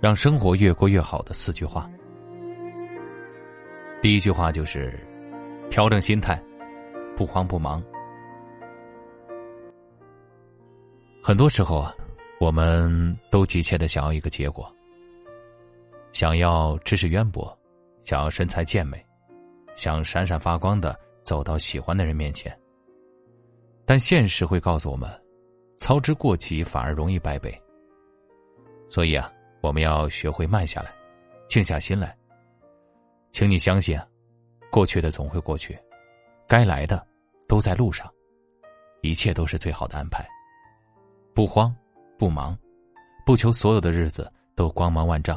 让生活越过越好的四句话。第一句话就是调整心态，不慌不忙。很多时候啊，我们都急切的想要一个结果，想要知识渊博，想要身材健美，想闪闪发光的走到喜欢的人面前。但现实会告诉我们，操之过急反而容易败北。所以啊，我们要学会慢下来，静下心来。请你相信，过去的总会过去，该来的都在路上，一切都是最好的安排。不慌，不忙，不求所有的日子都光芒万丈，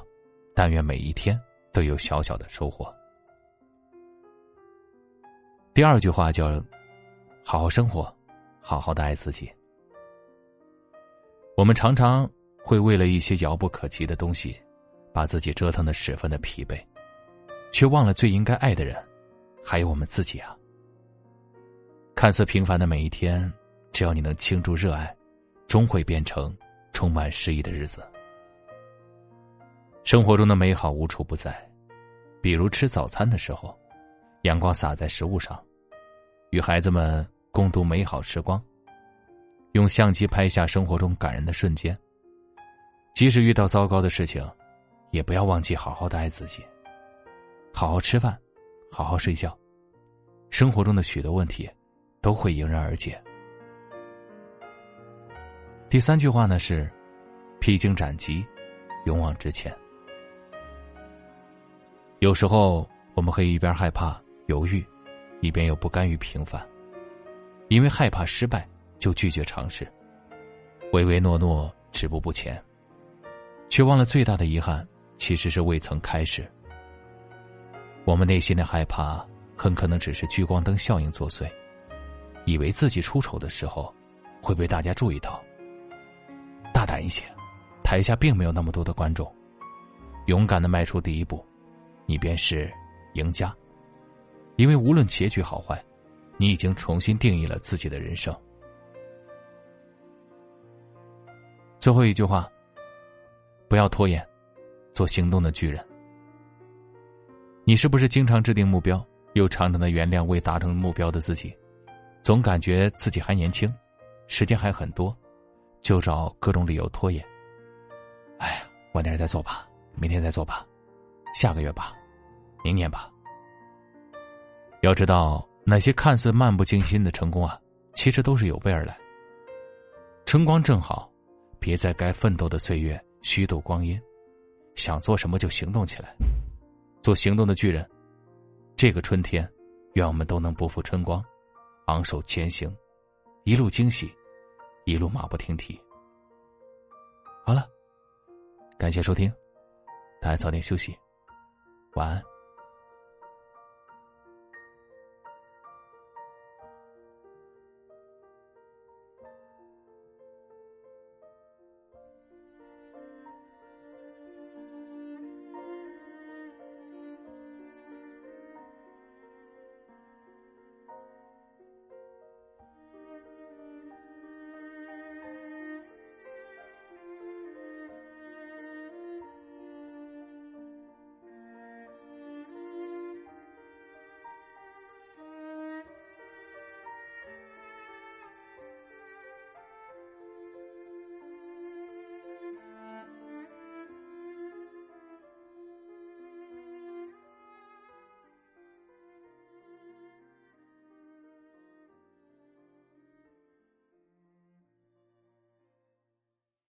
但愿每一天都有小小的收获。第二句话叫“好好生活，好好的爱自己”。我们常常会为了一些遥不可及的东西，把自己折腾的十分的疲惫，却忘了最应该爱的人，还有我们自己啊。看似平凡的每一天，只要你能倾注热爱。终会变成充满诗意的日子。生活中的美好无处不在，比如吃早餐的时候，阳光洒在食物上，与孩子们共度美好时光。用相机拍下生活中感人的瞬间。即使遇到糟糕的事情，也不要忘记好好的爱自己。好好吃饭，好好睡觉，生活中的许多问题都会迎刃而解。第三句话呢是：披荆斩棘，勇往直前。有时候我们可以一边害怕、犹豫，一边又不甘于平凡，因为害怕失败就拒绝尝试，唯唯诺诺、止步不前，却忘了最大的遗憾其实是未曾开始。我们内心的害怕很可能只是聚光灯效应作祟，以为自己出丑的时候会被大家注意到。大胆一些，台下并没有那么多的观众，勇敢的迈出第一步，你便是赢家。因为无论结局好坏，你已经重新定义了自己的人生。最后一句话，不要拖延，做行动的巨人。你是不是经常制定目标，又常常的原谅未达成目标的自己，总感觉自己还年轻，时间还很多？就找各种理由拖延。哎呀，晚点再做吧，明天再做吧，下个月吧，明年吧。要知道，那些看似漫不经心的成功啊，其实都是有备而来。春光正好，别在该奋斗的岁月虚度光阴，想做什么就行动起来，做行动的巨人。这个春天，愿我们都能不负春光，昂首前行，一路惊喜。一路马不停蹄。好了，感谢收听，大家早点休息，晚安。